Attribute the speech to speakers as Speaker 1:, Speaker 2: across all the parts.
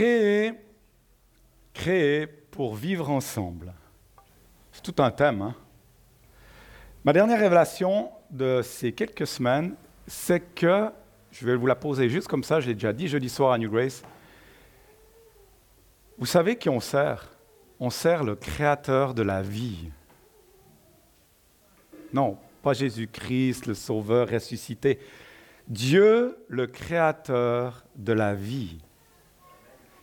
Speaker 1: Créer, créer pour vivre ensemble. C'est tout un thème. Hein? Ma dernière révélation de ces quelques semaines, c'est que, je vais vous la poser juste comme ça, je l'ai déjà dit jeudi soir à New Grace, vous savez qui on sert? On sert le créateur de la vie. Non, pas Jésus-Christ, le Sauveur ressuscité. Dieu, le créateur de la vie.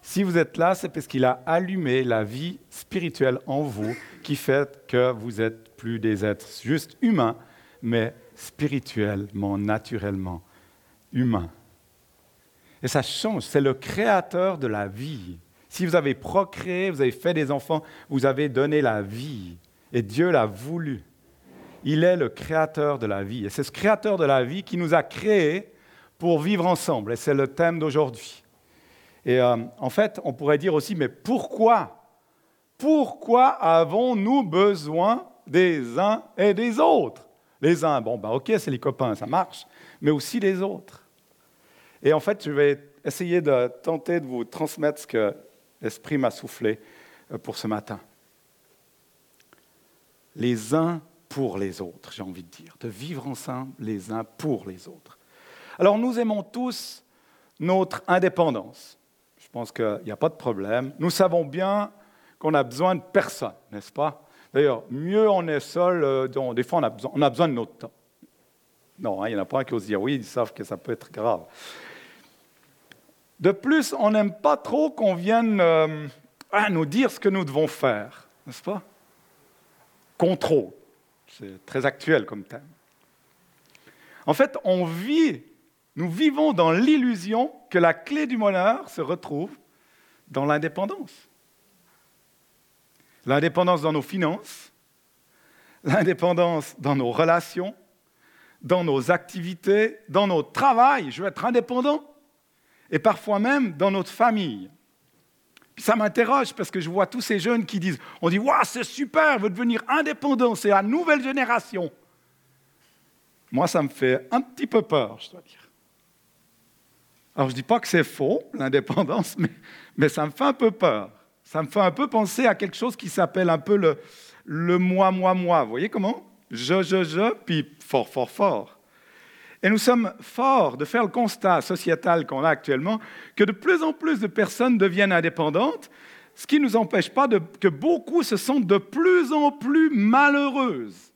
Speaker 1: Si vous êtes là, c'est parce qu'il a allumé la vie spirituelle en vous qui fait que vous êtes plus des êtres juste humains, mais spirituellement, naturellement humains. Et ça change, c'est le créateur de la vie. Si vous avez procréé, vous avez fait des enfants, vous avez donné la vie. Et Dieu l'a voulu. Il est le créateur de la vie. Et c'est ce créateur de la vie qui nous a créés pour vivre ensemble. Et c'est le thème d'aujourd'hui. Et euh, en fait, on pourrait dire aussi, mais pourquoi? Pourquoi avons-nous besoin des uns et des autres? Les uns, bon, bah, ok, c'est les copains, ça marche, mais aussi les autres. Et en fait, je vais essayer de tenter de vous transmettre ce que l'Esprit m'a soufflé euh, pour ce matin. Les uns pour les autres, j'ai envie de dire, de vivre ensemble les uns pour les autres. Alors nous aimons tous notre indépendance. Je pense qu'il n'y a pas de problème. Nous savons bien qu'on a besoin de personne, n'est-ce pas? D'ailleurs, mieux on est seul, euh, des fois on a, besoin, de notre temps. Non, hein, il n'y en a pas qui ose dire oui, ils savent que ça peut être grave. De plus, on n'aime pas trop qu'on vienne euh, nous dire ce que nous devons faire, n'est-ce pas? Contrôle, c'est très actuel comme thème. En fait, on vit nous vivons dans l'illusion que la clé du bonheur se retrouve dans l'indépendance. L'indépendance dans nos finances, l'indépendance dans nos relations, dans nos activités, dans notre travail. Je veux être indépendant. Et parfois même dans notre famille. Ça m'interroge parce que je vois tous ces jeunes qui disent, on dit, waouh, c'est super, veut devenir indépendant, c'est la nouvelle génération. Moi, ça me fait un petit peu peur, je dois dire. Alors je ne dis pas que c'est faux, l'indépendance, mais, ça me fait un peu peur. Ça me fait un peu penser à quelque chose qui s'appelle un peu le, le moi, moi, moi. Vous voyez comment? Je, je, je, puis fort, fort, fort. Et nous sommes forts de faire le constat sociétal qu'on a actuellement que de plus en plus de personnes deviennent indépendantes, ce qui ne nous empêche pas que beaucoup se sentent de plus en plus malheureuses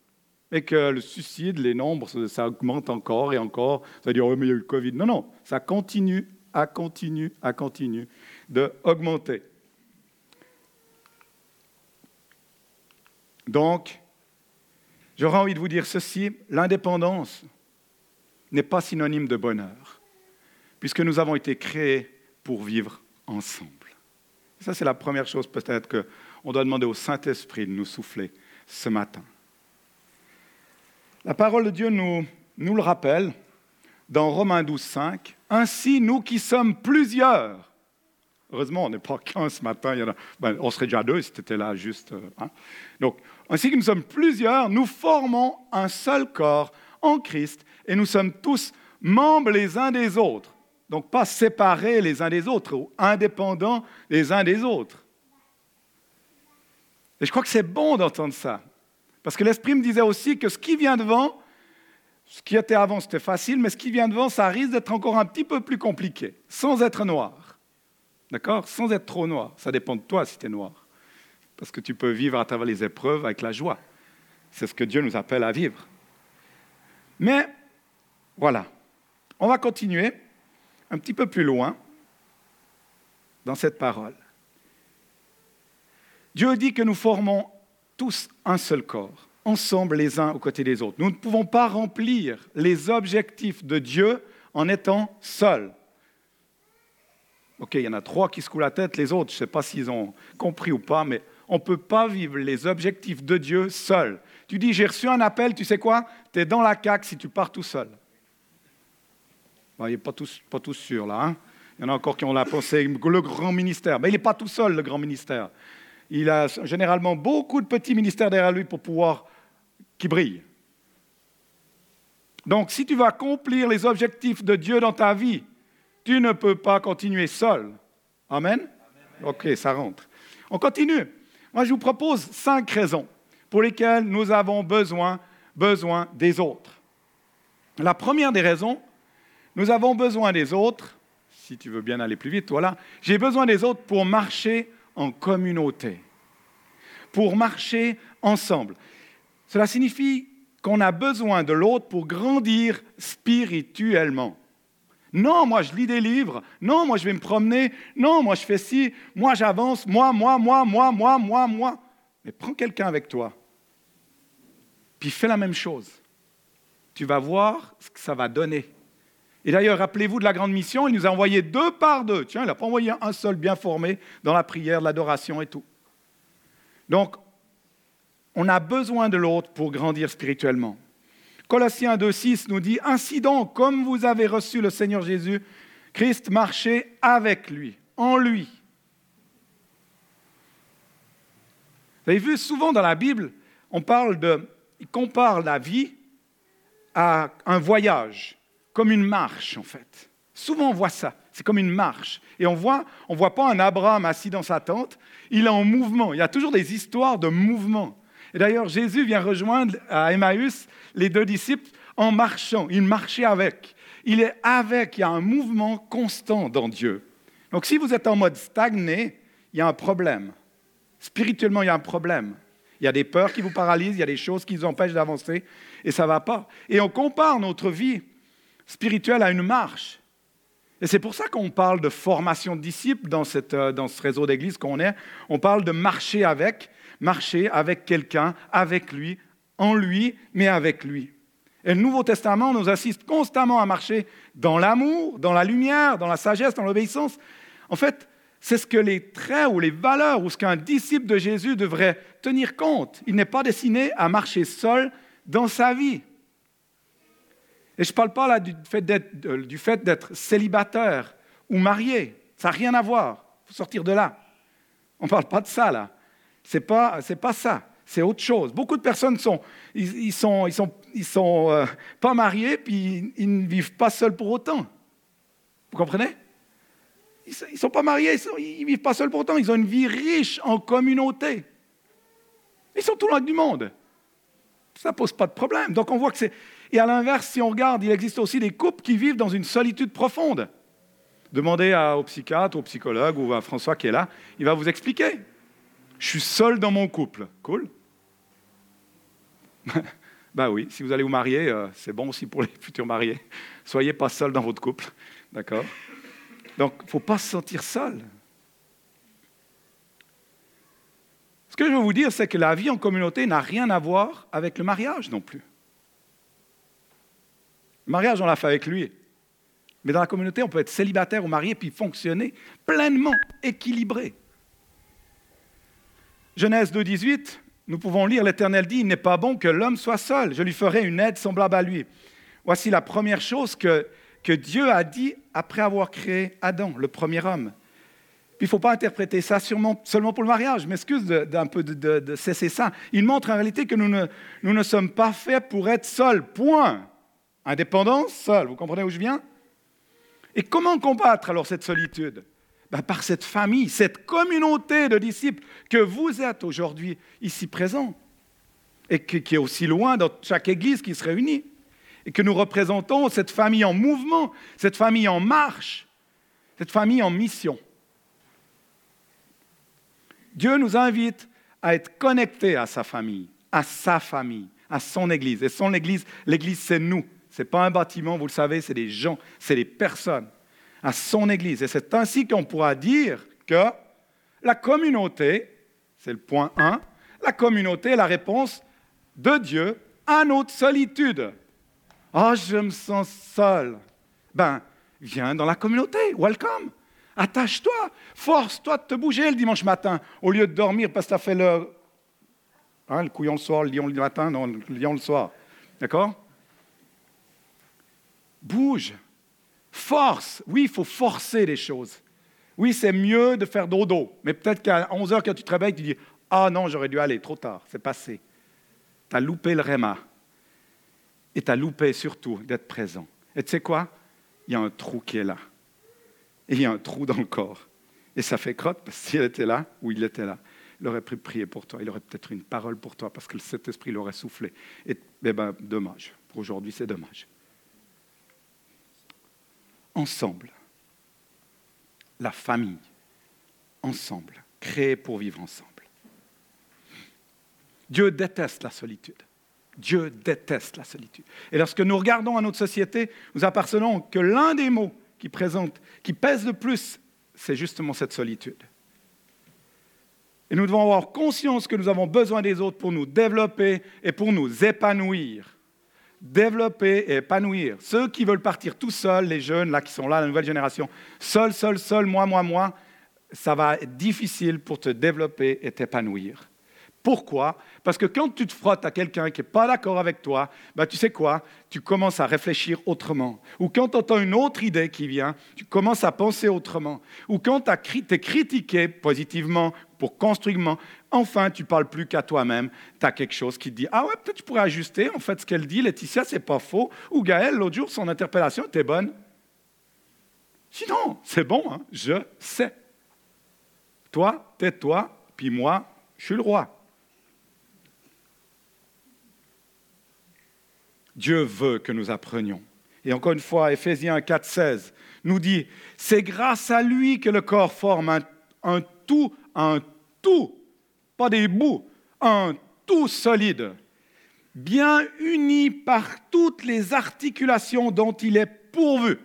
Speaker 1: et que le suicide, les nombres, ça augmente encore et encore. Ça veut dire, oh, mais il y a eu le Covid. Non, non, ça continue, à continue, à continue d'augmenter. Donc, j'aurais envie de vous dire ceci, l'indépendance n'est pas synonyme de bonheur, puisque nous avons été créés pour vivre ensemble. ça, c'est la première chose peut-être qu'on doit demander au Saint-Esprit de nous souffler ce matin. La parole de Dieu nous, nous le rappelle dans Romains 12, 5. Ainsi, nous qui sommes plusieurs, heureusement, on n'est pas qu'un ce matin, ben, on serait déjà deux si tu étais là juste. Euh, hein. Donc, ainsi que nous sommes plusieurs, nous formons un seul corps en Christ et nous sommes tous membres les uns des autres. Donc, pas séparés les uns des autres ou indépendants les uns des autres. Et je crois que c'est bon d'entendre ça. Parce que l'Esprit me disait aussi que ce qui vient devant, ce qui était avant, c'était facile, mais ce qui vient devant, ça risque d'être encore un petit peu plus compliqué, sans être noir. D'accord? Sans être trop noir. Ça dépend de toi si tu es noir. Parce que tu peux vivre à travers les épreuves avec la joie. C'est ce que Dieu nous appelle à vivre. Mais voilà. On va continuer un petit peu plus loin dans cette parole. Dieu dit que nous formons tous un seul corps, ensemble les uns aux côtés des autres. Nous ne pouvons pas remplir les objectifs de Dieu en étant seuls. Ok, il y en a trois qui se coulent la tête, les autres, je ne sais pas s'ils ont compris ou pas, mais on ne peut pas vivre les objectifs de Dieu seul. Tu dis, j'ai reçu un appel, tu sais quoi? Tu es dans la caque si tu pars tout seul. il n'est pas tous, pas sûrs là. Hein. il y en a encore qui ont la pensée, le grand ministère. Mais il n'est pas tout seul, le grand ministère il a généralement beaucoup de petits ministères derrière lui pour pouvoir qui brillent. Donc, si tu veux accomplir les objectifs de Dieu dans ta vie, tu ne peux pas continuer seul. Amen? Ok, ça rentre. On continue. Moi, je vous propose cinq raisons pour lesquelles nous avons besoin, besoin des autres. La première des raisons, nous avons besoin des autres, si tu veux bien aller plus vite, voilà, j'ai besoin des autres pour marcher en communauté, pour marcher ensemble. Cela signifie qu'on a besoin de l'autre pour grandir spirituellement. Non, moi je lis des livres. Non, moi je vais me promener. Non, moi je fais ci. Moi j'avance. Moi, moi, moi, moi, moi, moi, moi. Mais prends quelqu'un avec toi. Puis fais la même chose. Tu vas voir ce que ça va donner. Et d'ailleurs, rappelez-vous de la grande mission, il nous a envoyé deux par deux. Tiens, il n'a pas envoyé un seul bien formé dans la prière, l'adoration et tout. Donc, on a besoin de l'autre pour grandir spirituellement. Colossiens 2.6 nous dit, Ainsi donc, comme vous avez reçu le Seigneur Jésus, Christ marchez avec lui, en lui. Vous avez vu, souvent dans la Bible, on parle de, il compare la vie à un voyage, comme une marche en fait. Souvent on voit ça, c'est comme une marche. Et on voit, on voit pas un Abraham assis dans sa tente, il est en mouvement. Il y a toujours des histoires de mouvement. Et d'ailleurs, Jésus vient rejoindre à Emmaüs les deux disciples en marchant. Il marchait avec. Il est avec. Il y a un mouvement constant dans Dieu. Donc si vous êtes en mode stagné, il y a un problème. Spirituellement, il y a un problème. Il y a des peurs qui vous paralysent, il y a des choses qui vous empêchent d'avancer, et ça ne va pas. Et on compare notre vie spirituelle à une marche. Et c'est pour ça qu'on parle de formation de disciples dans, euh, dans ce réseau d'église qu'on est. On parle de marcher avec, marcher avec quelqu'un, avec lui, en lui, mais avec lui. Et le Nouveau Testament nous assiste constamment à marcher dans l'amour, dans la lumière, dans la sagesse, dans l'obéissance. En fait, c'est ce que les traits ou les valeurs ou ce qu'un disciple de Jésus devrait tenir compte. Il n'est pas destiné à marcher seul dans sa vie. Et je ne parle pas là du fait d'être célibataire ou marié. Ça n'a rien à voir. Il faut sortir de là. On ne parle pas de ça là. Ce n'est pas, pas ça. C'est autre chose. Beaucoup de personnes sont, ils, sont, ils sont, ils sont euh, pas mariés puis ils ne vivent pas seuls pour autant. Vous comprenez? Ils ne sont pas mariés, ils ne vivent pas seuls pourtant, ils ont une vie riche en communauté. Ils sont tout loin du monde. Ça ne pose pas de problème. Donc on voit que c'est... Et à l'inverse, si on regarde, il existe aussi des couples qui vivent dans une solitude profonde. Demandez au psychiatre, au psychologue ou à François qui est là, il va vous expliquer. Je suis seul dans mon couple. Cool. ben oui, si vous allez vous marier, euh, c'est bon aussi pour les futurs mariés. Soyez pas seul dans votre couple. D'accord donc, il ne faut pas se sentir seul. Ce que je veux vous dire, c'est que la vie en communauté n'a rien à voir avec le mariage non plus. Le mariage, on l'a fait avec lui. Mais dans la communauté, on peut être célibataire ou marié puis fonctionner pleinement équilibré. Genèse 2.18, nous pouvons lire, l'Éternel dit, il n'est pas bon que l'homme soit seul, je lui ferai une aide semblable à lui. Voici la première chose que que Dieu a dit après avoir créé Adam, le premier homme. il ne faut pas interpréter ça seulement pour le mariage. Je m'excuse d'un peu de, cesser ça. Il montre en réalité que nous ne, nous ne sommes pas faits pour être seuls. Point. Indépendance, seul. Vous comprenez où je viens? Et comment combattre alors cette solitude? Ben, Par cette famille, cette communauté de disciples que vous êtes aujourd'hui ici présents et qui est aussi loin dans chaque église qui se réunit et que nous représentons cette famille en mouvement, cette famille en marche, cette famille en mission. Dieu nous invite à être connectés à sa famille, à sa famille, à son Église. Et son Église, l'Église, c'est nous. Ce n'est pas un bâtiment, vous le savez, c'est des gens, c'est des personnes. À son Église. Et c'est ainsi qu'on pourra dire que la communauté, c'est le point 1, la communauté est la réponse de Dieu à notre solitude. Ah, je me sens seul. Ben, viens dans la communauté, welcome. Attache-toi, force-toi de te bouger le dimanche matin au lieu de dormir parce que tu as fait le. Hein, le couillon le soir, le lion le matin, non, le lion le soir. D'accord? Bouge. Force. Oui, il faut forcer les choses. Oui, c'est mieux de faire dodo. Mais peut-être qu'à 11 heures, quand tu te réveilles, tu dis Ah non, j'aurais dû aller, trop tard, c'est passé. Tu as loupé le réma et tu as loupé surtout d'être présent. Et tu sais quoi? Il y a un trou qui est là. Et il y a un trou dans le corps. Et ça fait crotte, parce que s'il était là, ou il était là, il aurait pu prier pour toi, il aurait peut-être une parole pour toi, parce que cet esprit l'aurait soufflé. Et eh ben, dommage. Pour aujourd'hui, c'est dommage. Ensemble, la famille, ensemble, créée pour vivre ensemble. Dieu déteste la solitude. Dieu déteste la solitude. Et lorsque nous regardons à notre société, nous apercevons que l'un des mots qui présente, qui pèse le plus, c'est justement cette solitude. Et nous devons avoir conscience que nous avons besoin des autres pour nous développer et pour nous épanouir. Développer et épanouir. Ceux qui veulent partir tout seuls, les jeunes là qui sont là, la nouvelle génération, seul, seul, seul, moi, moi, moi, ça va être difficile pour te développer et t'épanouir. Pourquoi? Parce que quand tu te frottes à quelqu'un qui n'est pas d'accord avec toi, bah, tu sais quoi? Tu commences à réfléchir autrement. Ou quand tu entends une autre idée qui vient, tu commences à penser autrement. Ou quand tu es critiqué positivement, pour construire, enfin tu parles plus qu'à toi-même. Tu as quelque chose qui te dit Ah ouais, peut-être tu pourrais ajuster. En fait, ce qu'elle dit, Laetitia, c'est pas faux. Ou Gaël, l'autre jour, son interpellation était bonne. Sinon, c'est bon, hein, je sais. Toi, tais-toi, puis moi, je suis le roi. Dieu veut que nous apprenions. Et encore une fois, Ephésiens 4,16 nous dit C'est grâce à lui que le corps forme un, tout, un tout, des bouts, un tout solide, bien uni par toutes les articulations dont il est pourvu.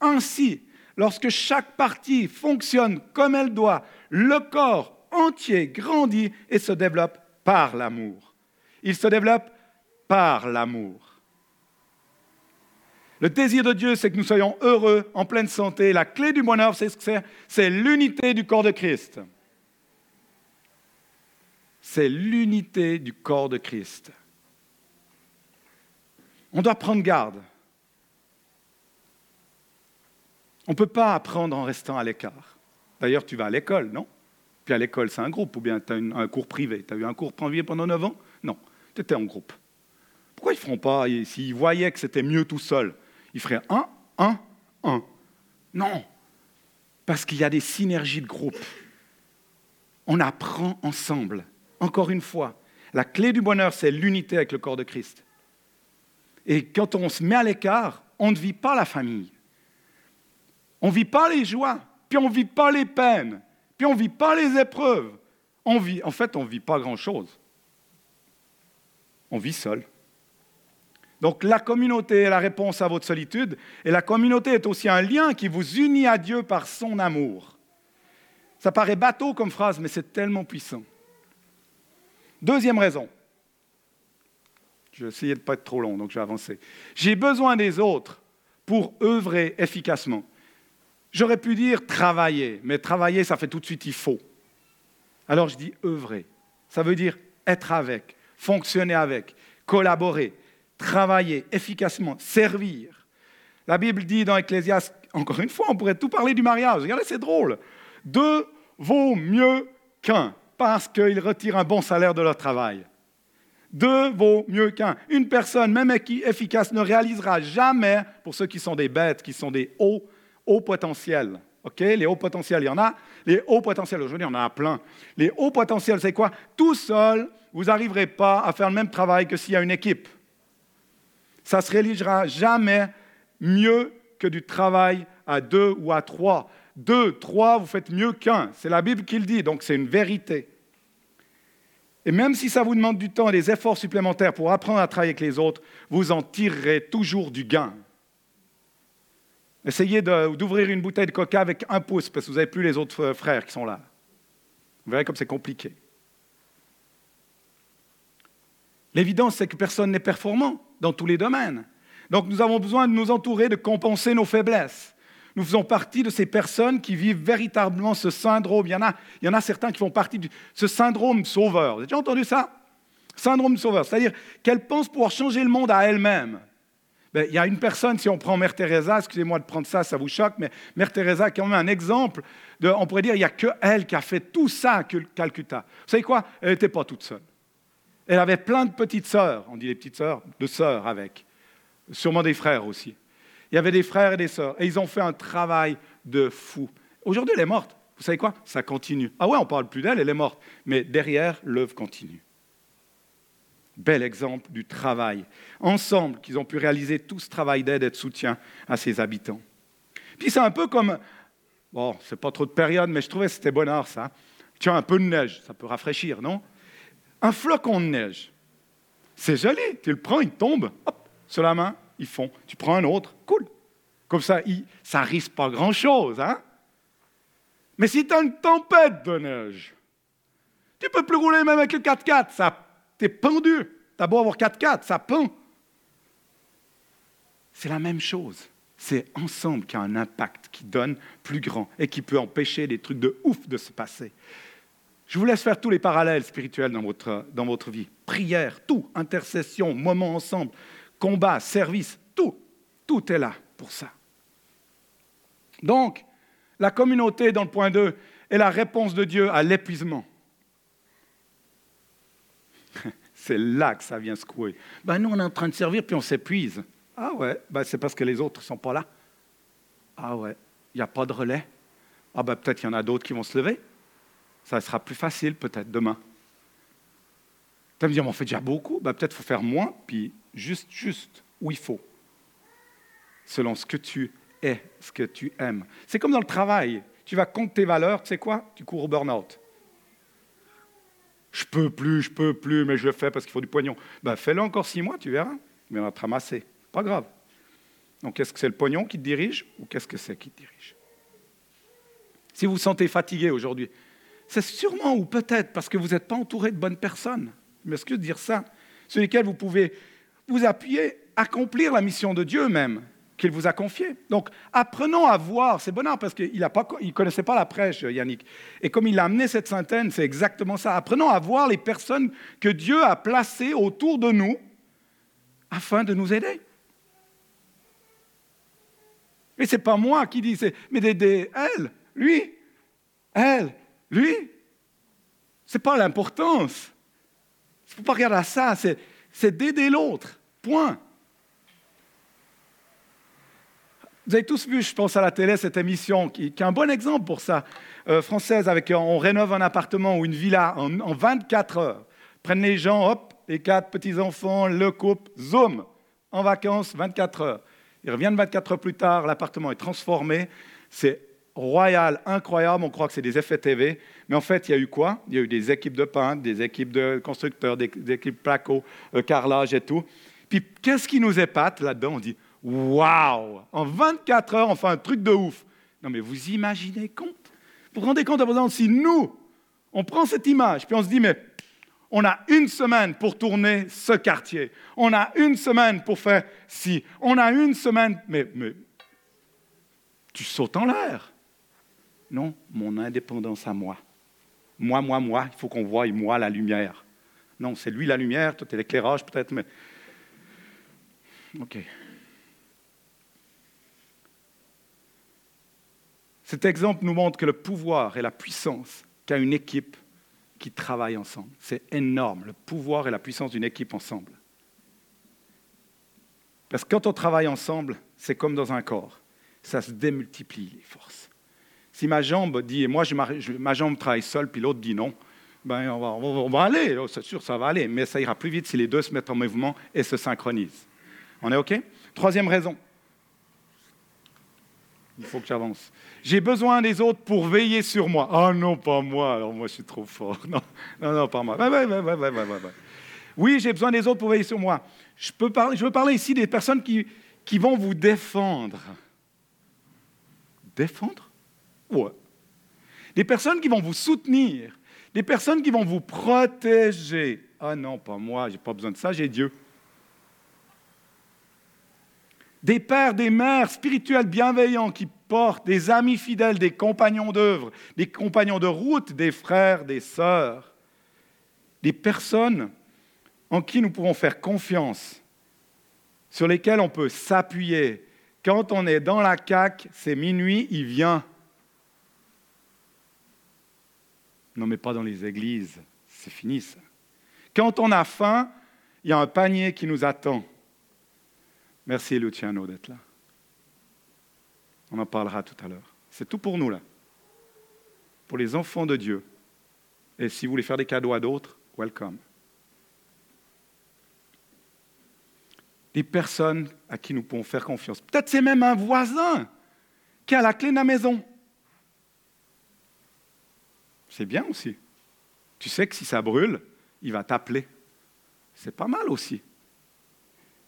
Speaker 1: Ainsi, lorsque chaque partie fonctionne comme elle doit, le corps entier grandit et se développe par l'amour. Il se développe par l'amour. Le désir de Dieu, c'est que nous soyons heureux, en pleine santé. La clé du bonheur, C'est l'unité du corps de Christ. C'est l'unité du corps de Christ. On doit prendre garde. On ne peut pas apprendre en restant à l'écart. D'ailleurs, tu vas à l'école, non? Puis à l'école, c'est un groupe, ou bien tu as un cours privé. Tu as eu un cours privé pendant 9 ans? Non, tu étais en groupe. Pourquoi ils ne feront pas, s'ils voyaient que c'était mieux tout seul, il ferait un, un, un. Non, parce qu'il y a des synergies de groupe. On apprend ensemble. Encore une fois, la clé du bonheur, c'est l'unité avec le corps de Christ. Et quand on se met à l'écart, on ne vit pas la famille. On ne vit pas les joies, puis on ne vit pas les peines, puis on ne vit pas les épreuves. En fait, on ne vit pas grand-chose. On vit seul. Donc la communauté est la réponse à votre solitude, et la communauté est aussi un lien qui vous unit à Dieu par son amour. Ça paraît bateau comme phrase, mais c'est tellement puissant. Deuxième raison. Je vais essayer de ne pas être trop long, donc je vais avancer. J'ai besoin des autres pour œuvrer efficacement. J'aurais pu dire travailler, mais travailler, ça fait tout de suite il faut. Alors je dis œuvrer. Ça veut dire être avec, fonctionner avec, collaborer, travailler efficacement, servir. La Bible dit dans Ecclésiaste, encore une fois, on pourrait tout parler du mariage. Regardez, c'est drôle. Deux vaut mieux qu'un parce qu'ils retirent un bon salaire de leur travail. Deux vaut mieux qu'un. Une personne, même efficace, ne réalisera jamais, pour ceux qui sont des bêtes, qui sont des hauts, hauts potentiels. OK Les hauts potentiels, il y en a. Les hauts potentiels, aujourd'hui, il y en a plein. Les hauts potentiels, c'est quoi? Tout seul, vous n'arriverez pas à faire le même travail que s'il y a une équipe ça ne se réalisera jamais mieux que du travail à deux ou à trois. Deux, trois, vous faites mieux qu'un. C'est la Bible qui le dit, donc c'est une vérité. Et même si ça vous demande du temps et des efforts supplémentaires pour apprendre à travailler avec les autres, vous en tirerez toujours du gain. Essayez d'ouvrir une bouteille de coca avec un pouce, parce que vous n'avez plus les autres frères qui sont là. Vous verrez comme c'est compliqué. L'évidence, c'est que personne n'est performant dans tous les domaines. Donc nous avons besoin de nous entourer, de compenser nos faiblesses. Nous faisons partie de ces personnes qui vivent véritablement ce syndrome. Il y en a, il y en a certains qui font partie de ce syndrome sauveur. Vous avez déjà entendu ça? Syndrome sauveur, c'est-à-dire qu'elle pense pouvoir changer le monde à elle-même. Ben, il y a une personne, si on prend Mère Teresa, excusez-moi de prendre ça, ça vous choque, mais Mère Teresa est quand même un exemple. On pourrait dire, il n'y a que elle qui a fait tout ça à Calcutta. Vous savez quoi? Elle n'était pas toute seule. Elle avait plein de petites sœurs, on dit les petites sœurs, de sœurs avec, sûrement des frères aussi. Il y avait des frères et des sœurs, et ils ont fait un travail de fou. Aujourd'hui, elle est morte. vous savez quoi? Ça continue. Ah ouais, on parle plus d'elle, elle est morte. Mais derrière, l'œuvre continue. Bel exemple du travail. Ensemble, qu'ils ont pu réaliser tout ce travail d'aide et de soutien à ses habitants. Puis c'est un peu comme, bon, c'est pas trop de période, mais je trouvais que c'était bonheur ça. Tiens, un peu de neige, ça peut rafraîchir, non? Un flocon de neige. C'est joli, tu le prends, il tombe, hop, sur la main, ils font. Tu prends un autre, cool. Comme ça, ça risque pas grand-chose, hein Mais si tu as une tempête de neige, tu peux plus rouler même avec le 4x4, ça, t'es pendu. T'as beau avoir 4x4, ça pend. C'est la même chose. C'est ensemble qu'il y a un impact qui donne plus grand et qui peut empêcher des trucs de ouf de se passer. Je vous laisse faire tous les parallèles spirituels dans votre, dans votre vie. Prière, tout, intercession, moment ensemble, combat, service, tout, tout est là pour ça. Donc, la communauté dans le point 2 est la réponse de Dieu à l'épuisement. C'est là que ça vient secouer. Ben, nous, on est en train de servir, puis on s'épuise. Ah ouais, ben, c'est parce que les autres ne sont pas là. Ah ouais, il n'y a pas de relais. Ah ben, peut-être qu'il y en a d'autres qui vont se lever. Ça sera plus facile peut-être demain. Tu vas me dire, on fait déjà beaucoup. Ben, peut-être qu'il faut faire moins, puis juste, juste où il faut. Selon ce que tu es, ce que tu aimes. C'est comme dans le travail. Tu vas compter tes valeurs, tu sais quoi? Tu cours au burn-out. Je peux plus, je peux plus, mais je le fais parce qu'il faut du pognon. Ben, fais-le encore six mois, tu verras. Mais on va te ramasser. Pas grave. Donc, est-ce que c'est le pognon qui te dirige ou qu'est-ce que c'est qui te dirige? Si vous vous sentez fatigué aujourd'hui, c'est sûrement ou peut-être parce que vous n'êtes pas entouré de bonnes personnes. Je m'excuse de dire ça? Sur lesquelles vous pouvez vous appuyer, accomplir la mission de Dieu même qu'il vous a confiée. Donc, apprenons à voir, c'est bonheur parce qu'il ne connaissait pas la prêche, Yannick. Et comme il a amené cette synthèse, c'est exactement ça. Apprenons à voir les personnes que Dieu a placées autour de nous afin de nous aider. Et ce n'est pas moi qui dis, mais des, elle, lui, elle, lui. Ce n'est pas l'importance. Il ne faut pas regarder à ça, d'aider l'autre. Point. Vous avez tous vu, je pense à la télé, cette émission qui, est un bon exemple pour ça, euh, française, avec on rénove un appartement ou une villa en, en 24 heures. Prennent les gens, hop, les quatre petits-enfants, le couple, zoom, en vacances, 24 heures. Ils reviennent 24 heures plus tard, l'appartement est transformé, c'est royal, incroyable, on croit que c'est des effets TV, mais en fait, il y a eu quoi? Il y a eu des équipes de peintres, des équipes de constructeurs, des, équipes placo, euh, carrelage et tout. Puis qu'est-ce qui nous épate là-dedans? On dit Waouh En 24 heures, on fait un truc de ouf. Non, mais vous imaginez compte? Vous vous rendez compte, par exemple, si nous, on prend cette image, puis on se dit Mais on a une semaine pour tourner ce quartier. On a une semaine pour faire ci. On a une semaine. Mais, mais tu sautes en l'air. Non, mon indépendance à moi. Moi, moi, moi. Il faut qu'on voie, moi, la lumière. Non, c'est lui la lumière, toi, tu es l'éclairage peut-être, mais. OK. Cet exemple nous montre que le pouvoir et la puissance qu'a une équipe qui travaillent ensemble. C'est énorme, le pouvoir et la puissance d'une équipe ensemble. Parce que quand on travaille ensemble, c'est comme dans un corps. Ça se démultiplie, les forces. Si ma jambe dit, moi je, ma, jambe travaille seule, puis l'autre dit non, ben on va, on va aller, oh, c'est sûr, ça va aller, mais ça ira plus vite si les deux se mettent en mouvement et se synchronisent. On est OK? Troisième raison, il faut que j'avance. J'ai besoin des autres pour veiller sur moi. Ah non, pas moi. Alors moi, je suis trop fort. Non, non, non pas moi. oui, j'ai besoin des autres pour veiller sur moi. Je, peux parler, je veux parler ici des personnes qui, qui vont vous défendre. Défendre? Ouais. Des personnes qui vont vous soutenir. Des personnes qui vont vous protéger. Ah non, pas moi, j'ai pas besoin de ça, j'ai Dieu. des pères, des mères spirituels bienveillants qui portent, des amis fidèles, des compagnons d'œuvre, des compagnons de route, des frères, des sœurs, des personnes en qui nous pouvons faire confiance, sur lesquelles on peut s'appuyer. Quand on est dans la caque, c'est minuit, il vient. Non, mais pas dans les églises, c'est fini ça. Quand on a faim, il y a un panier qui nous attend. Merci Luciano d'être là. On en parlera tout à l'heure. C'est tout pour nous là. pour les enfants de Dieu. Et si vous voulez faire des cadeaux à d'autres, welcome. Des personnes à qui nous pouvons faire confiance. Peut-être c'est même un voisin qui a la clé de la maison. C'est bien aussi. Tu sais que si ça brûle, il va t'appeler. C'est pas mal aussi.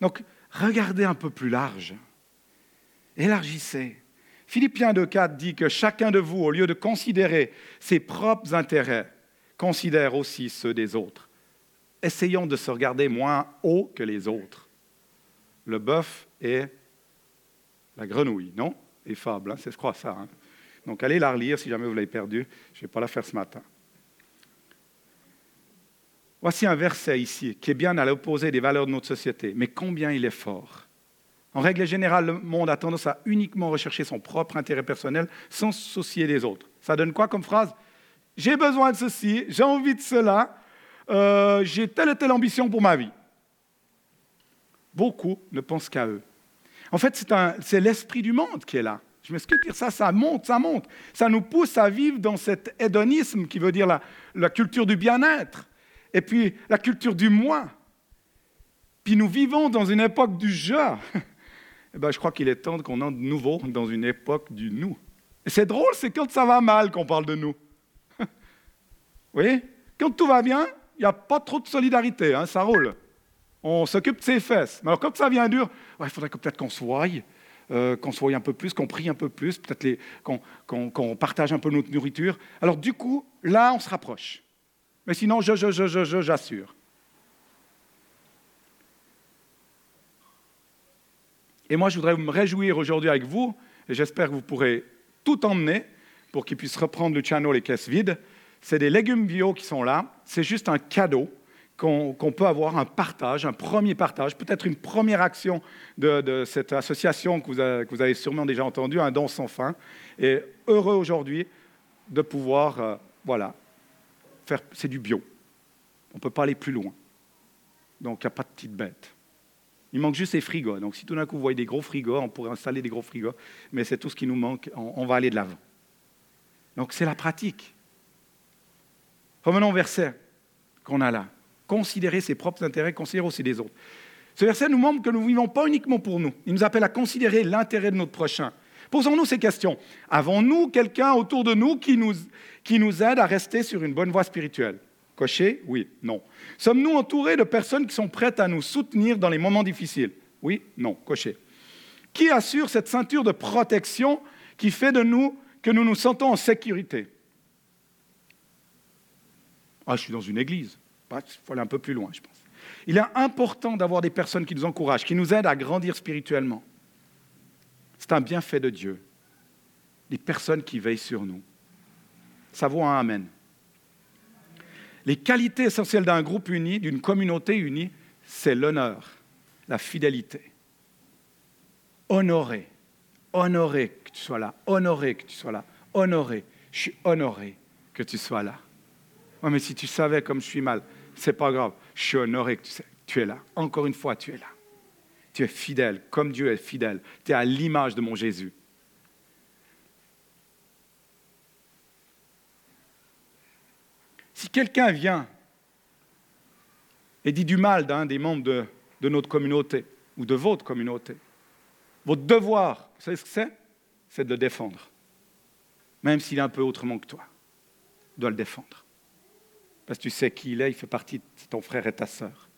Speaker 1: Donc, regardez un peu plus large. Élargissez. Philippiens 2.4 dit que chacun de vous, au lieu de considérer ses propres intérêts, considère aussi ceux des autres. Essayons de se regarder moins haut que les autres. Le bœuf et la grenouille, non? Et fable, hein, c'est je crois ça. Hein. Donc allez la relire si jamais vous l'avez perdu. Je ne vais pas la faire ce matin. Voici un verset ici qui est bien à l'opposé des valeurs de notre société, mais combien il est fort. En règle générale, le monde a tendance à uniquement rechercher son propre intérêt personnel sans se soucier des autres. Ça donne quoi comme phrase? J'ai besoin de ceci, j'ai envie de cela, euh, j'ai telle et telle ambition pour ma vie. Beaucoup ne pensent qu'à eux. En fait, c'est l'esprit du monde qui est là. Je m'excuse de dire ça, ça monte, ça monte. Ça nous pousse à vivre dans cet hédonisme qui veut dire la, culture du bien-être et puis la culture du moi. Puis nous vivons dans une époque du je. eh ben, je crois qu'il est temps qu'on entre de nouveau dans une époque du nous. Et c'est drôle, c'est quand ça va mal qu'on parle de nous. Vous voyez Quand tout va bien, il n'y a pas trop de solidarité, hein, ça roule. On s'occupe de ses fesses. Mais alors quand ça vient dur, il faudrait peut-être qu'on voie, euh, qu'on se voie un peu plus, qu'on prie un peu plus, peut-être qu'on partage un peu notre nourriture. Alors du coup, là, on se rapproche. Mais sinon, je, je, je, je, j'assure. Et moi, je voudrais me réjouir aujourd'hui avec vous, et j'espère que vous pourrez tout emmener pour qu'ils puissent reprendre le channel les caisses vides. C'est des légumes bio qui sont là. C'est juste un cadeau qu'on peut avoir, un partage, un premier partage, peut-être une première action de, cette association que vous, avez, sûrement déjà entendu, un don sans fin. Et heureux aujourd'hui de pouvoir, euh, voilà, faire. C'est du bio. On ne peut pas aller plus loin. Donc, il n'y a pas de petites bêtes. Il manque juste les frigos. Donc si tout d'un coup vous voyez des gros frigos, on pourrait installer des gros frigos, mais c'est tout ce qui nous manque, on, va aller de l'avant. Donc c'est la pratique. Revenons au verset qu'on a là. Considérer ses propres intérêts, considérer aussi les autres. Ce verset nous montre que nous ne vivons pas uniquement pour nous. Il nous appelle à considérer l'intérêt de notre prochain. Posons-nous ces questions. Avons-nous quelqu'un autour de nous qui nous, qui nous aide à rester sur une bonne voie spirituelle? Cocher? Oui, non. Sommes-nous entourés de personnes qui sont prêtes à nous soutenir dans les moments difficiles? Oui, non, cocher. Qui assure cette ceinture de protection qui fait de nous que nous nous sentons en sécurité? Ah, je suis dans une église. Il faut aller un peu plus loin, je pense. Il est important d'avoir des personnes qui nous encouragent, qui nous aident à grandir spirituellement. C'est un bienfait de Dieu. Des personnes qui veillent sur nous. Ça vaut un Amen. Les qualités essentielles d'un groupe uni, d'une communauté unie, c'est l'honneur, la fidélité. Honorer, honorer que tu sois là, honorer que tu sois là, honorer. Je suis honoré que tu sois là. Oh, mais si tu savais comme je suis mal, c'est pas grave. Je suis honoré que tu, es là. Encore une fois, tu es là. Tu es fidèle, comme Dieu est fidèle. Tu es à l'image de mon Jésus. Si quelqu'un vient et dit du mal d'un des membres de, de, notre communauté ou de votre communauté, votre devoir, vous savez ce que c'est? C'est de le défendre. Même s'il est un peu autrement que toi. Tu dois le défendre. Parce que tu sais qui il est, il fait partie de ton frère et ta sœur.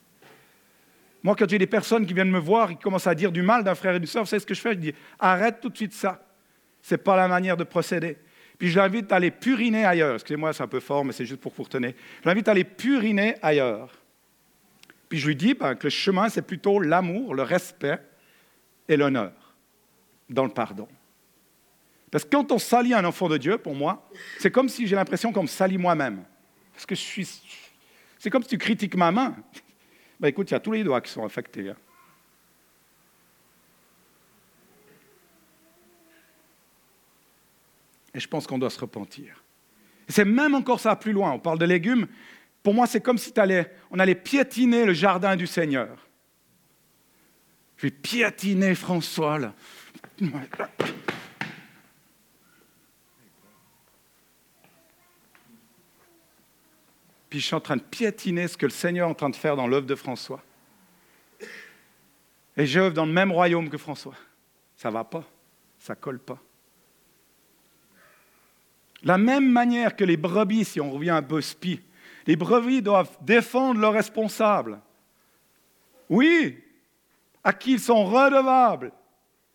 Speaker 1: Moi, quand j'ai des personnes qui viennent me voir, ils commencent à dire du mal d'un frère et d'une sœur, vous savez ce que je fais Je dis arrête tout de suite ça. Ce n'est pas la manière de procéder. Puis je l'invite à aller puriner ailleurs. Excusez-moi, c'est un peu fort, mais c'est juste pour retenir. Je l'invite à aller puriner ailleurs. Puis je lui dis ben, que le chemin, c'est plutôt l'amour, le respect et l'honneur dans le pardon. Parce que quand on salit un enfant de Dieu, pour moi, c'est comme si j'ai l'impression qu'on me salit moi-même. Parce que je suis. C'est comme si tu critiques ma main. Ben écoute, il y a tous les doigts qui sont affectés. Hein. Et je pense qu'on doit se repentir. C'est même encore ça plus loin. On parle de légumes. Pour moi, c'est comme si allais, on allait piétiner le jardin du Seigneur. Je vais piétiner François. Là. Puis je suis en train de piétiner ce que le Seigneur est en train de faire dans l'œuvre de François. Et j'œuvre dans le même royaume que François. Ça ne va pas, ça ne colle pas. La même manière que les brebis, si on revient un peu spi, les brebis doivent défendre leurs responsables. Oui, à qui ils sont redevables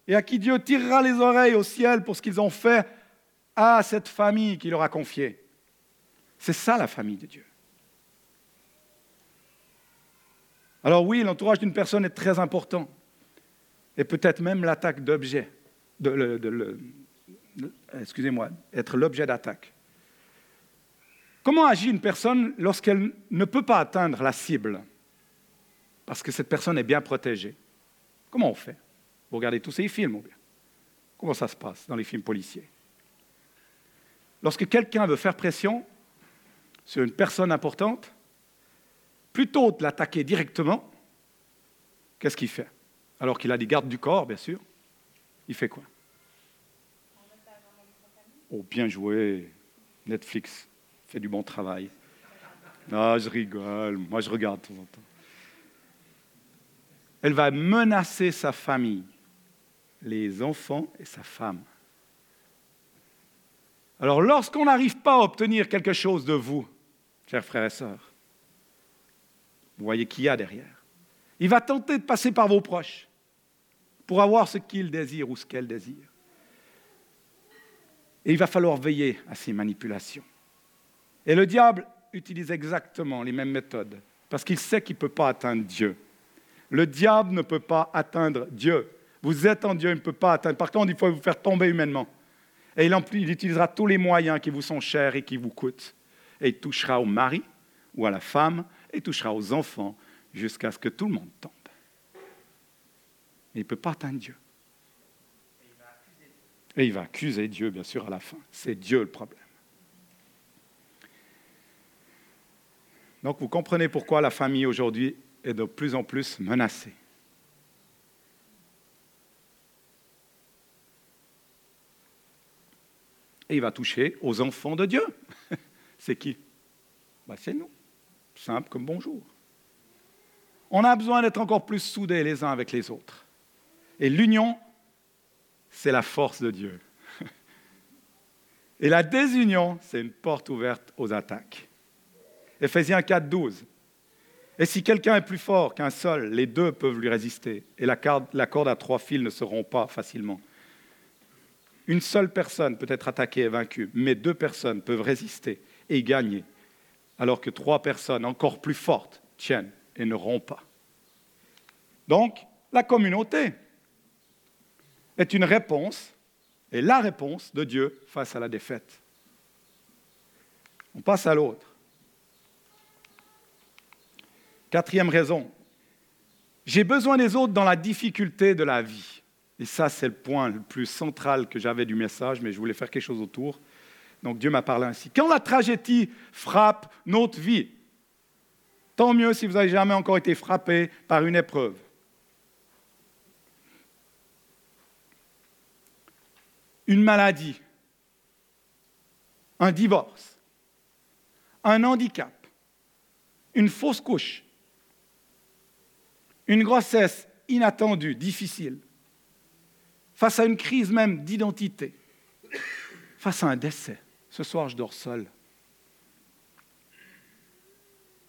Speaker 1: et à qui Dieu tirera les oreilles au ciel pour ce qu'ils ont fait à cette famille qu'il leur a confiée. C'est ça la famille de Dieu. Alors oui, l'entourage d'une personne est très important. Et peut-être même l'attaque d'objet. excusez-moi, être l'objet d'attaque. Comment agit une personne lorsqu'elle ne peut pas atteindre la cible Parce que cette personne est bien protégée? Comment on fait? Vous regardez tous ces films ou bien? Comment ça se passe dans les films policiers? Lorsque quelqu'un veut faire pression sur une personne importante, plutôt de l'attaquer directement, qu'est-ce qu'il fait? Alors qu'il a des gardes du corps, bien sûr, il fait quoi? Oh, bien joué, Netflix fait du bon travail. Ah, je rigole, moi je regarde de temps en temps. Elle va menacer sa famille, les enfants et sa femme. Alors lorsqu'on n'arrive pas à obtenir quelque chose de vous, chers frères et sœurs, vous voyez qui y a derrière. Il va tenter de passer par vos proches pour avoir ce qu'il désire ou ce qu'elle désire. Et il va falloir veiller à ces manipulations. Et le diable utilise exactement les mêmes méthodes, parce qu'il sait qu'il ne peut pas atteindre Dieu. Le diable ne peut pas atteindre Dieu. Vous êtes en Dieu, il ne peut pas atteindre. Par contre, il faut vous faire tomber humainement. Et il, il utilisera tous les moyens qui vous sont chers et qui vous coûtent. Et il touchera au mari ou à la femme et touchera aux enfants jusqu'à ce que tout le monde tombe. Il ne peut pas atteindre Dieu. Et il va accuser Dieu, bien sûr, à la fin. C'est Dieu le problème. Donc vous comprenez pourquoi la famille aujourd'hui est de plus en plus menacée. Et il va toucher aux enfants de Dieu. C'est qui? Ben, C'est nous simple comme bonjour. On a besoin d'être encore plus soudés les uns avec les autres. Et l'union, c'est la force de Dieu. Et la désunion, c'est une porte ouverte aux attaques. Éphésiens 4, 12. Et si quelqu'un est plus fort qu'un seul, les deux peuvent lui résister. Et la corde à trois fils ne se rompt pas facilement. Une seule personne peut être attaquée et vaincue, mais deux personnes peuvent résister et gagner alors que trois personnes encore plus fortes tiennent et ne rompent pas. Donc, la communauté est une réponse, et la réponse de Dieu face à la défaite. On passe à l'autre. Quatrième raison, j'ai besoin des autres dans la difficulté de la vie. Et ça, c'est le point le plus central que j'avais du message, mais je voulais faire quelque chose autour. Donc Dieu m'a parlé ainsi. Quand la tragédie frappe notre vie, tant mieux si vous n'avez jamais encore été frappé par une épreuve. Une maladie, un divorce, un handicap, une fausse couche, une grossesse inattendue, difficile, face à une crise même d'identité, face à un décès, ce soir, je dors seul.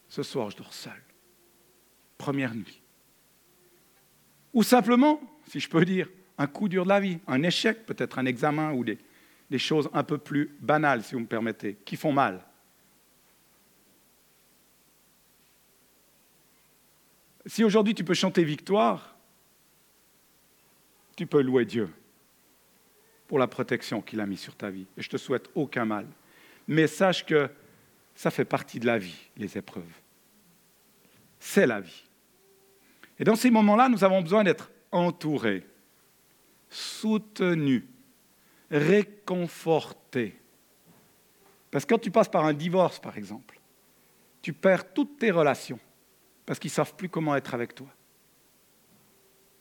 Speaker 1: Ce soir, je dors seul. Première nuit. Ou simplement, si je peux dire, un coup dur de la vie, un échec, peut-être un examen ou des, choses un peu plus banales, si vous me permettez, qui font mal. Si aujourd'hui tu peux chanter victoire, tu peux louer Dieu pour la protection qu'il a mise sur ta vie. Et je te souhaite aucun mal. Mais sache que ça fait partie de la vie, les épreuves. C'est la vie. Et dans ces moments-là, nous avons besoin d'être entourés, soutenus, réconfortés. Parce que quand tu passes par un divorce, par exemple, tu perds toutes tes relations parce qu'ils ne savent plus comment être avec toi.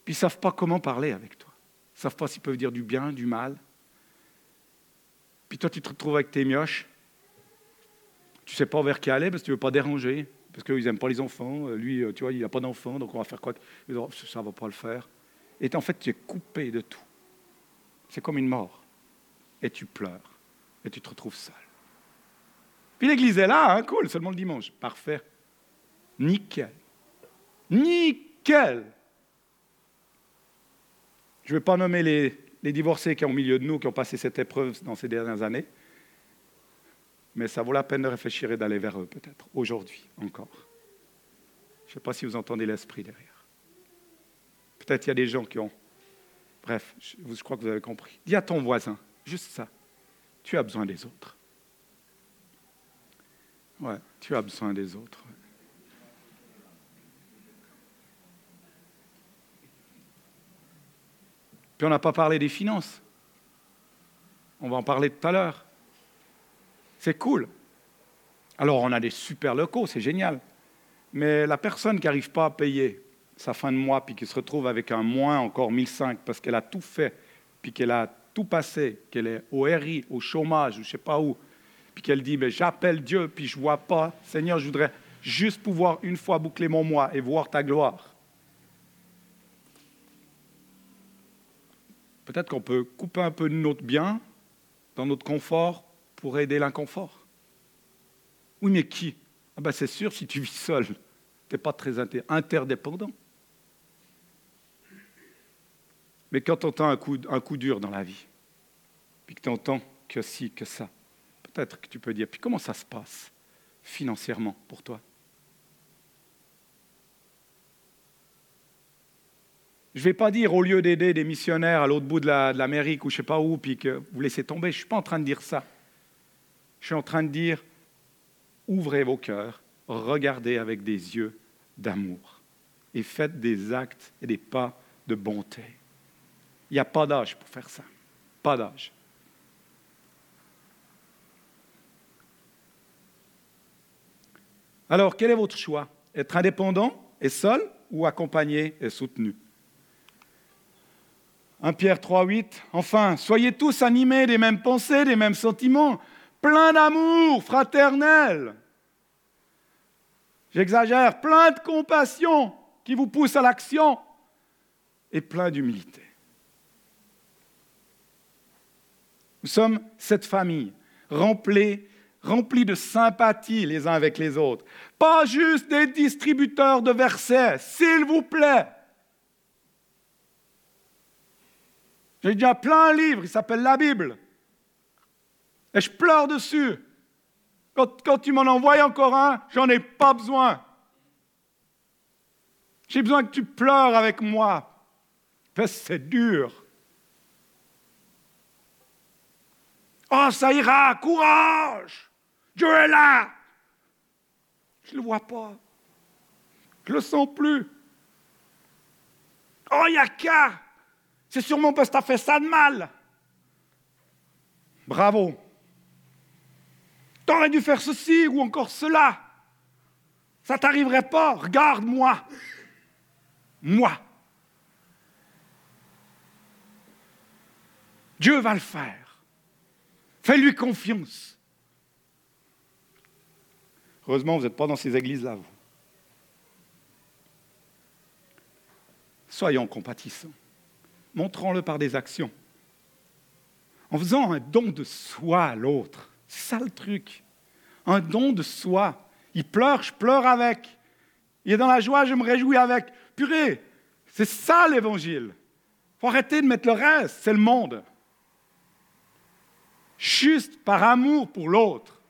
Speaker 1: Puis ils ne savent pas comment parler avec toi ne savent pas s'ils peuvent dire du bien, du mal. Puis toi, tu te retrouves avec tes mioches. Tu Tu sais pas vers qui aller parce que tu veux pas déranger, parce qu'ils n'aiment pas les enfants. Lui, tu vois, il n'a pas d'enfants, donc on va faire quoi? Ça ne va pas le faire. Et en fait, tu es coupé de tout. C'est comme une mort. Et tu pleures. Et tu te retrouves seul. Puis l'église est là, hein, cool, seulement le dimanche. Parfait. Nickel. Nickel. Je ne vais pas nommer les, divorcés qui sont au milieu de nous, qui ont passé cette épreuve dans ces dernières années. Mais ça vaut la peine de réfléchir et d'aller vers eux, peut-être, aujourd'hui encore. Je ne sais pas si vous entendez l'esprit derrière. Peut-être il y a des gens qui ont. Bref, je, crois que vous avez compris. Dis à ton voisin, juste ça. Tu as besoin des autres. Ouais, tu as besoin des autres. On n'a pas parlé des finances. On va en parler tout à l'heure. C'est cool. Alors on a des super locaux, c'est génial. Mais la personne qui n'arrive pas à payer sa fin de mois, puis qui se retrouve avec un moins encore 1005 parce qu'elle a tout fait, puis qu'elle a tout passé, qu'elle est au RI, au chômage, ou je ne sais pas où, puis qu'elle dit, mais j'appelle Dieu, puis je ne vois pas, Seigneur, je voudrais juste pouvoir une fois boucler mon mois et voir ta gloire. Peut-être qu'on peut couper un peu notre bien dans notre confort pour aider l'inconfort. Oui, mais qui? Ah ben C'est sûr, si tu vis seul, tu n'es pas très interdépendant. Mais quand tu entends un coup, un coup dur dans la vie, puis que tu entends que si, que ça, peut-être que tu peux dire, puis comment ça se passe financièrement pour toi? Je ne vais pas dire au lieu d'aider des missionnaires à l'autre bout de l'Amérique ou je ne sais pas où, puis que vous laissez tomber. Je ne suis pas en train de dire ça. Je suis en train de dire, ouvrez vos cœurs, regardez avec des yeux d'amour et faites des actes et des pas de bonté. Il n'y a pas d'âge pour faire ça. Pas d'âge. Alors, quel est votre choix? Être indépendant et seul ou accompagné et soutenu? 1 Pierre 3, 8. Enfin, soyez tous animés des mêmes pensées, des mêmes sentiments, plein d'amour fraternel. J'exagère, plein de compassion qui vous pousse à l'action et plein d'humilité. Nous sommes cette famille remplie, remplie de sympathie les uns avec les autres. Pas juste des distributeurs de versets, s'il vous plaît. J'ai déjà plein un livre, il s'appelle la Bible. Et je pleure dessus. Quand, tu m'en envoies encore un, j'en ai pas besoin. J'ai besoin que tu pleures avec moi. Parce que c'est dur. Oh, ça ira, courage. Dieu est là. Je ne le vois pas. Je ne le sens plus. Oh, il y a qu'à. C'est sûrement parce que tu as fait ça de mal. Bravo. Tu aurais dû faire ceci ou encore cela. Ça t'arriverait pas. Regarde-moi. Moi. Dieu va le faire. Fais-lui confiance. Heureusement, vous n'êtes pas dans ces églises-là, vous. Soyons compatissants montrons-le par des actions. En faisant un don de soi à l'autre. C'est ça le truc. Un don de soi. Il pleure, je pleure avec. Il est dans la joie, je me réjouis avec. Purée, c'est ça l'évangile. Il faut arrêter de mettre le reste, c'est le monde. Juste par amour pour l'autre.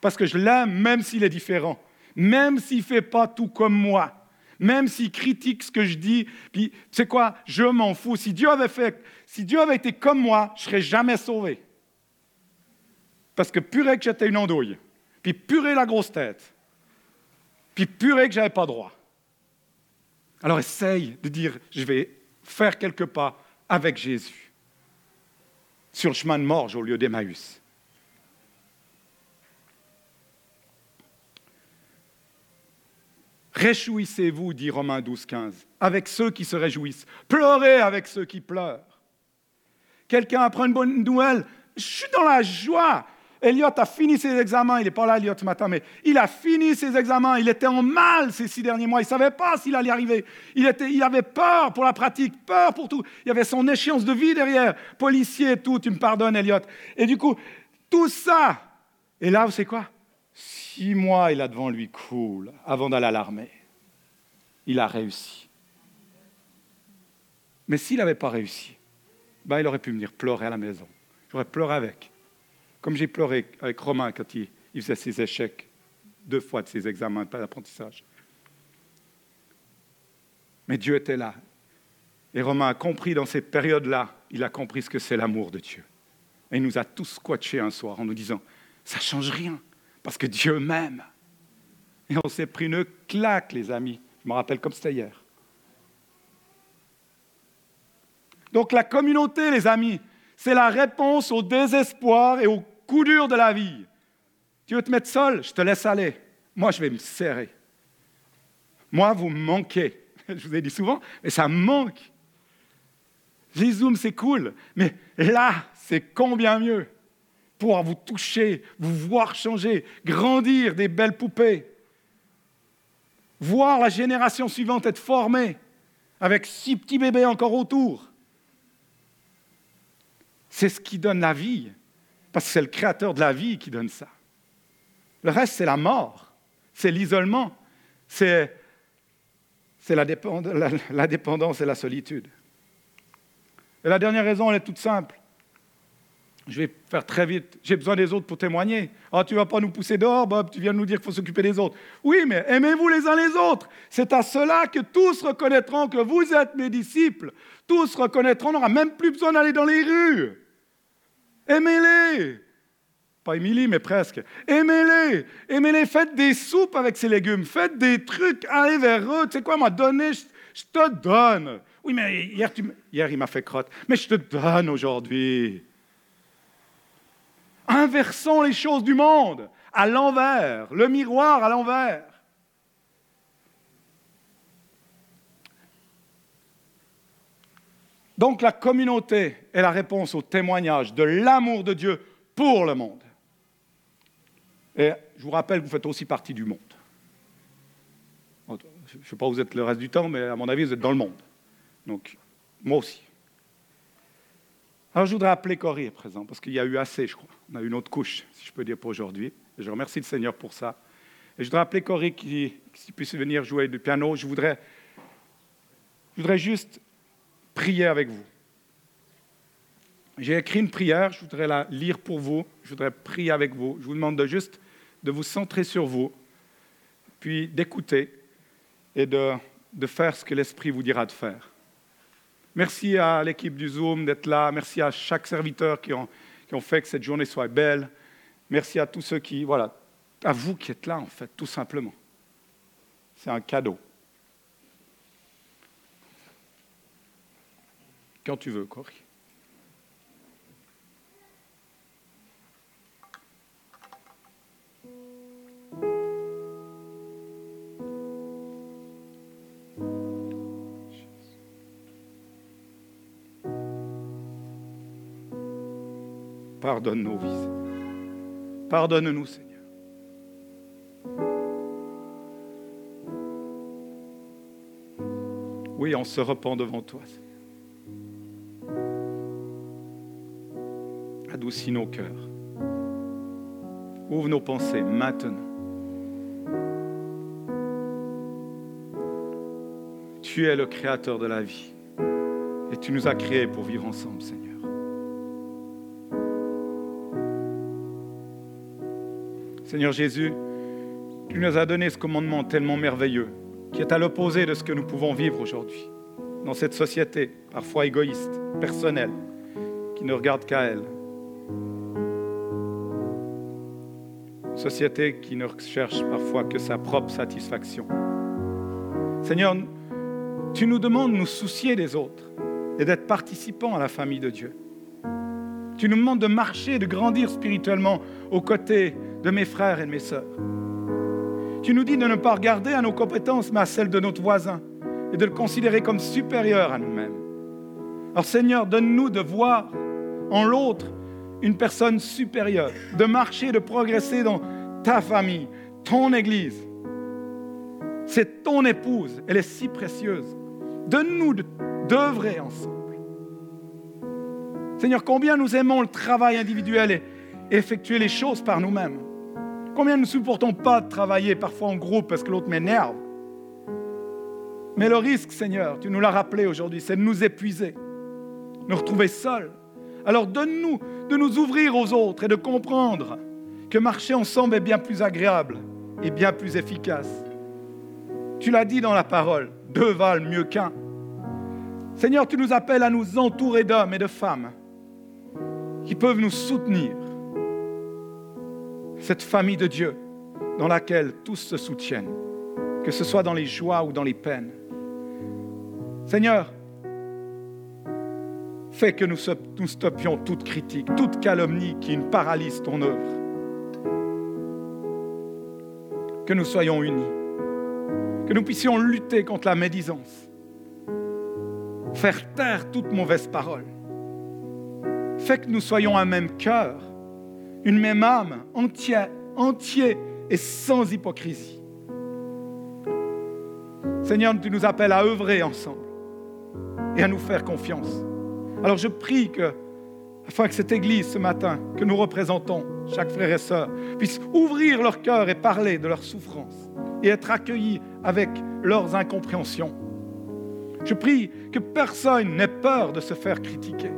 Speaker 1: Parce que je l'aime même s'il est différent. Même s'il ne fait pas tout comme moi même s'il critique ce que je dis, puis tu sais quoi, je m'en fous. Si Dieu avait fait, si Dieu avait été comme moi, je serais jamais sauvé. Parce que purée que j'étais une andouille, puis purée la grosse tête, puis purée que j'avais pas droit. Alors essaye de dire, je vais faire quelques pas avec Jésus sur le chemin de Morge au lieu d'Emmaüs. Réjouissez-vous, dit Romains 12, 15, avec ceux qui se réjouissent. Pleurez avec ceux qui pleurent. Quelqu'un apprend une bonne nouvelle. Je suis dans la joie. Elliot a fini ses examens. Il n'est pas là, Elliot, ce matin, mais il a fini ses examens. Il était en mal ces six derniers mois. Il ne savait pas s'il allait arriver. Il, était, il avait peur pour la pratique, peur pour tout. Il y avait son échéance de vie derrière. Policier tout, tu me pardonnes, Elliot. Et du coup, tout ça. Et là, savez quoi? Six mois, il a devant lui, cool, avant d'aller à l'armée. Il a réussi. Mais s'il n'avait pas réussi, ben, il aurait pu venir pleurer à la maison. J'aurais pleuré avec. Comme j'ai pleuré avec Romain quand il, faisait ses échecs deux fois de ses examens d'apprentissage. Mais Dieu était là. Et Romain a compris dans ces périodes-là, il a compris ce que c'est l'amour de Dieu. Et il nous a tous squatchés un soir en nous disant, ça ne change rien, parce que Dieu m'aime. Et on s'est pris une claque, les amis. Je me rappelle comme c'était hier. Donc la communauté, les amis, c'est la réponse au désespoir et au coup dur de la vie. Tu veux te mettre seul Je te laisse aller. Moi, je vais me serrer. Moi, vous me manquez. Je vous ai dit souvent, mais ça me manque. Les zooms, c'est cool, mais là, c'est combien mieux? Vous toucher, vous voir changer, grandir des belles poupées. Voir la génération suivante être formée avec six petits bébés encore autour. C'est ce qui donne la vie, parce que c'est le créateur de la vie qui donne ça. Le reste, c'est la mort, c'est l'isolement, c'est, la, dépendance et la solitude. Et la dernière raison, elle est toute simple. Je vais faire très vite. J'ai besoin des autres pour témoigner. Ah, tu vas pas nous pousser dehors, Bob, tu viens de nous dire qu'il faut s'occuper des autres. Oui, mais aimez-vous les uns les autres. C'est à cela que tous reconnaîtront que vous êtes mes disciples. Tous reconnaîtront, on n'aura même plus besoin d'aller dans les rues. Aimez-les. Pas Émilie, mais presque. Aimez-les. Aimez-les. Faites des soupes avec ces légumes. Faites des trucs. Allez vers eux. Tu sais quoi, moi, donner, je, te donne. Oui, mais hier, hier il m'a fait crotte. Mais je te donne aujourd'hui. Inversons les choses du monde à l'envers, le miroir à l'envers. Donc la communauté est la réponse au témoignage de l'amour de Dieu pour le monde. Et je vous rappelle que vous faites aussi partie du monde. Je ne sais pas où vous êtes le reste du temps, mais à mon avis, vous êtes dans le monde. Donc, moi aussi. Alors, je voudrais appeler Cory à présent, parce qu'il y a eu assez, je crois. On a eu une autre couche, si je peux dire, pour aujourd'hui. Je remercie le Seigneur pour ça. Et je voudrais appeler qui, qui puisse venir jouer du piano. Je voudrais, je voudrais juste prier avec vous. J'ai écrit une prière, je voudrais la lire pour vous, je voudrais prier avec vous. Je vous demande de juste de vous centrer sur vous, puis d'écouter et de, de faire ce que l'Esprit vous dira de faire. Merci à l'équipe du Zoom d'être là, merci à chaque serviteur qui ont, qui ont fait que cette journée soit belle. Merci à tous ceux qui, voilà, à vous qui êtes là en fait, tout simplement. C'est un cadeau. Quand tu veux, Cory. Pardonne nos vies. Pardonne-nous, Seigneur. Oui, on se repent devant toi, Seigneur. adoucis nos cœurs. Ouvre nos pensées maintenant. Tu es le créateur de la vie et tu nous as créés pour vivre ensemble, Seigneur. Seigneur Jésus, tu nous as donné ce commandement tellement merveilleux qui est à l'opposé de ce que nous pouvons vivre aujourd'hui dans cette société parfois égoïste, personnelle, qui ne regarde qu'à elle. société qui ne cherche parfois que sa propre satisfaction. Seigneur, tu nous demandes de nous soucier des autres et d'être participants à la famille de Dieu. Tu nous demandes de marcher, de grandir spirituellement aux côtés de mes frères et de mes sœurs. Tu nous dis de ne pas regarder à nos compétences, mais à celles de notre voisin, et de le considérer comme supérieur à nous-mêmes. Alors Seigneur, donne-nous de voir en l'autre une personne supérieure, de marcher, de progresser dans ta famille, ton Église. C'est ton épouse, elle est si précieuse. Donne-nous d'œuvrer ensemble. Seigneur, combien nous aimons le travail individuel et effectuer les choses par nous-mêmes. Combien ne supportons pas de travailler parfois en groupe parce que l'autre m'énerve. Mais le risque, Seigneur, tu nous l'as rappelé aujourd'hui, c'est de nous épuiser, nous retrouver seuls. Alors donne-nous de nous ouvrir aux autres et de comprendre que marcher ensemble est bien plus agréable et bien plus efficace. Tu l'as dit dans la parole, deux valent mieux qu'un. Seigneur, tu nous appelles à nous entourer d'hommes et de femmes qui peuvent nous soutenir. Cette famille de Dieu dans laquelle tous se soutiennent, que ce soit dans les joies ou dans les peines. Seigneur, fais que nous, stoppions toute critique, toute calomnie qui nous paralyse ton œuvre. Que nous soyons unis, que nous puissions lutter contre la médisance, faire taire toute mauvaise parole. Fais que nous soyons un même cœur, une même âme, entière, entier et sans hypocrisie. Seigneur, tu nous appelles à œuvrer ensemble et à nous faire confiance. Alors je prie que, afin que cette Église ce matin, que nous représentons, chaque frère et sœur, puisse ouvrir leur cœur et parler de leurs souffrances et être accueillis avec leurs incompréhensions. Je prie que personne n'ait peur de se faire critiquer.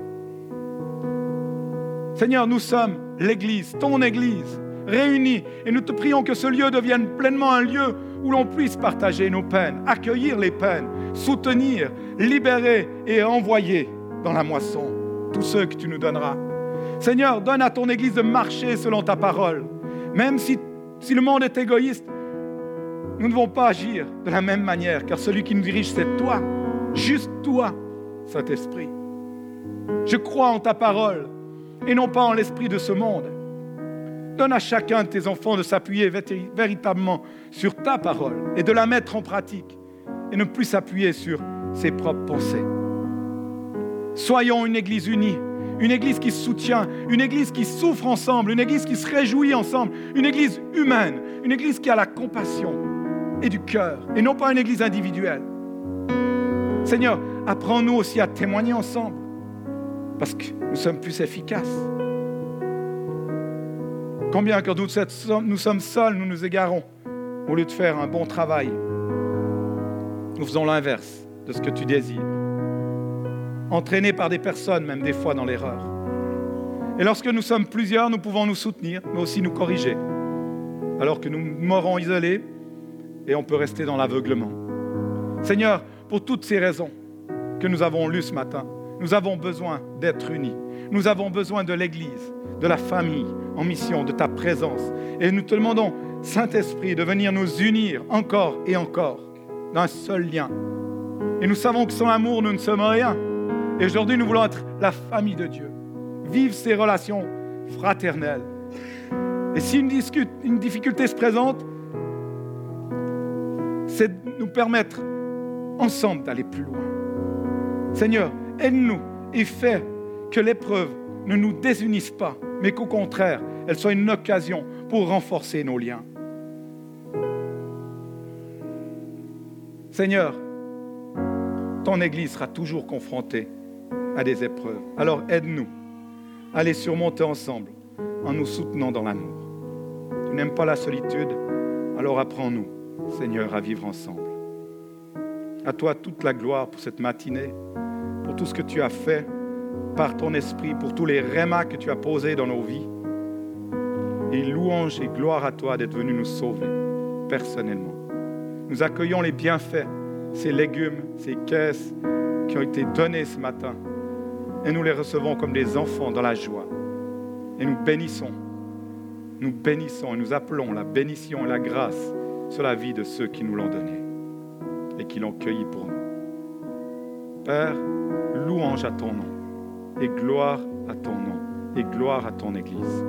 Speaker 1: Seigneur, nous sommes l'Église, ton Église, réunis, et nous te prions que ce lieu devienne pleinement un lieu où l'on puisse partager nos peines, accueillir les peines, soutenir, libérer et envoyer dans la moisson tous ceux que tu nous donneras. Seigneur, donne à ton Église de marcher selon ta parole. Même si, si le monde est égoïste, nous ne devons pas agir de la même manière, car celui qui nous dirige, c'est toi, juste toi, Saint-Esprit. Je crois en ta parole et non pas en l'esprit de ce monde. Donne à chacun de tes enfants de s'appuyer véritablement sur ta parole et de la mettre en pratique et ne plus s'appuyer sur ses propres pensées. Soyons une Église unie, une Église qui se soutient, une Église qui souffre ensemble, une Église qui se réjouit ensemble, une Église humaine, une Église qui a la compassion et du cœur, et non pas une Église individuelle. Seigneur, apprends-nous aussi à témoigner ensemble, parce que nous sommes plus efficaces. Combien que nous sommes seuls, nous nous égarons, au lieu de faire un bon travail. Nous faisons l'inverse de ce que tu désires. Entraînés par des personnes, même des fois dans l'erreur. Et lorsque nous sommes plusieurs, nous pouvons nous soutenir, mais aussi nous corriger. Alors que nous mourons isolés et on peut rester dans l'aveuglement. Seigneur, pour toutes ces raisons que nous avons lues ce matin, nous avons besoin d'être unis. Nous avons besoin de l'Église, de la famille en mission, de ta présence. Et nous te demandons, Saint-Esprit, de venir nous unir encore et encore d'un seul lien. Et nous savons que sans amour, nous ne sommes rien. Et aujourd'hui, nous voulons être la famille de Dieu. Vivre ces relations fraternelles. Et si une, une difficulté se présente, c'est de nous permettre ensemble d'aller plus loin. Seigneur, aide-nous et fais que l'épreuve ne nous désunisse pas, mais qu'au contraire, elle soit une occasion pour renforcer nos liens. Seigneur, ton Église sera toujours confrontée à des épreuves. Alors aide-nous à les surmonter ensemble en nous soutenant dans l'amour. Tu n'aimes pas la solitude, alors apprends-nous, Seigneur, à vivre ensemble. À toi toute la gloire pour cette matinée, pour tout ce que tu as fait par ton esprit, pour tous les rémas que tu as posés dans nos vies. Et louange et gloire à toi d'être venu nous sauver personnellement. Nous accueillons les bienfaits, ces légumes, ces caisses qui ont été donnés ce matin. Et nous les recevons comme des enfants dans la joie. Et nous bénissons. Nous bénissons et nous appelons la bénédiction et la grâce sur la vie de ceux qui nous l'ont donné et qui l'ont cueilli pour nous. Père, louange à ton nom et gloire à ton nom et gloire à ton Église.